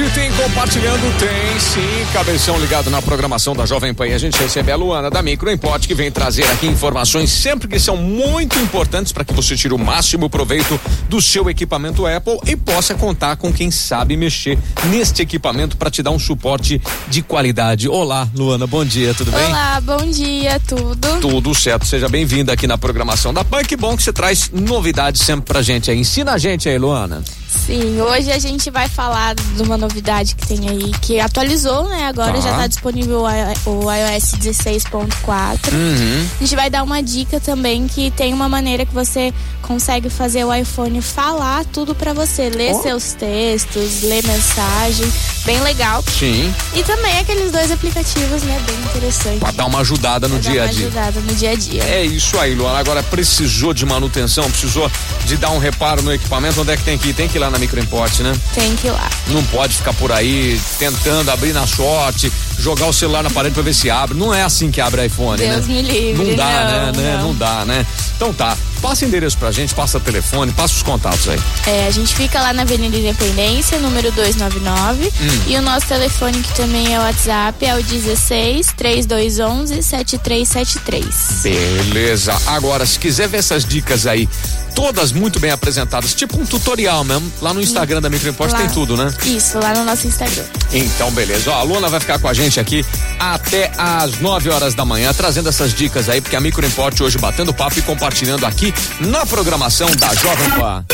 Hoje tem compartilhando, tem sim, cabeção ligado na programação da Jovem Pan. E a gente recebe a Luana da Micro Import que vem trazer aqui informações sempre que são muito importantes para que você tire o máximo proveito do seu equipamento Apple e possa contar com quem sabe mexer neste equipamento para te dar um suporte de qualidade. Olá, Luana, bom dia, tudo bem? Olá, bom dia, tudo? Tudo certo, seja bem-vinda aqui na programação da Pan. Que bom que você traz novidades sempre pra gente aí. Ensina a gente aí, Luana. Sim, hoje a gente vai falar de uma novidade que tem aí, que atualizou, né? Agora Tá. já tá disponível o iOS 16.4. Uhum. A gente vai dar uma dica também que tem uma maneira que você consegue fazer o iPhone falar tudo pra você, ler Oh. seus textos, ler mensagem, bem legal. Sim, E também aqueles dois aplicativos, né? Bem interessante. pra dar uma ajudada no Pra dia a uma dia. ajudada no dia a dia. É isso aí, Luana. Agora precisou de manutenção, precisou de dar um reparo no equipamento. Onde é que tem que ir? Tem que ir lá na Microimport, né? Tem que ir lá. Não pode ficar por aí tentando abrir na sorte, jogar o celular na parede pra ver se abre. Não é assim que abre iPhone, Deus né? me livre. Não dá, né? não, né? não. Não dá, né? Então tá. Passa endereço pra gente, passa telefone, passa os contatos aí. É, a gente fica lá na Avenida Independência, número 299. Hum. E o nosso telefone, que também é o WhatsApp, é o 16 3211 7373. Beleza. Agora, se quiser ver essas dicas aí, todas muito bem apresentadas, tipo um tutorial mesmo, lá no Instagram da Microimport tem tudo, né? Isso, lá no nosso Instagram. Então, beleza. Ó, a Luna vai ficar com a gente aqui até às 9 horas da manhã, trazendo essas dicas aí, porque a Micro Import hoje batendo papo e compartilhando aqui na programação da Jovem Pan.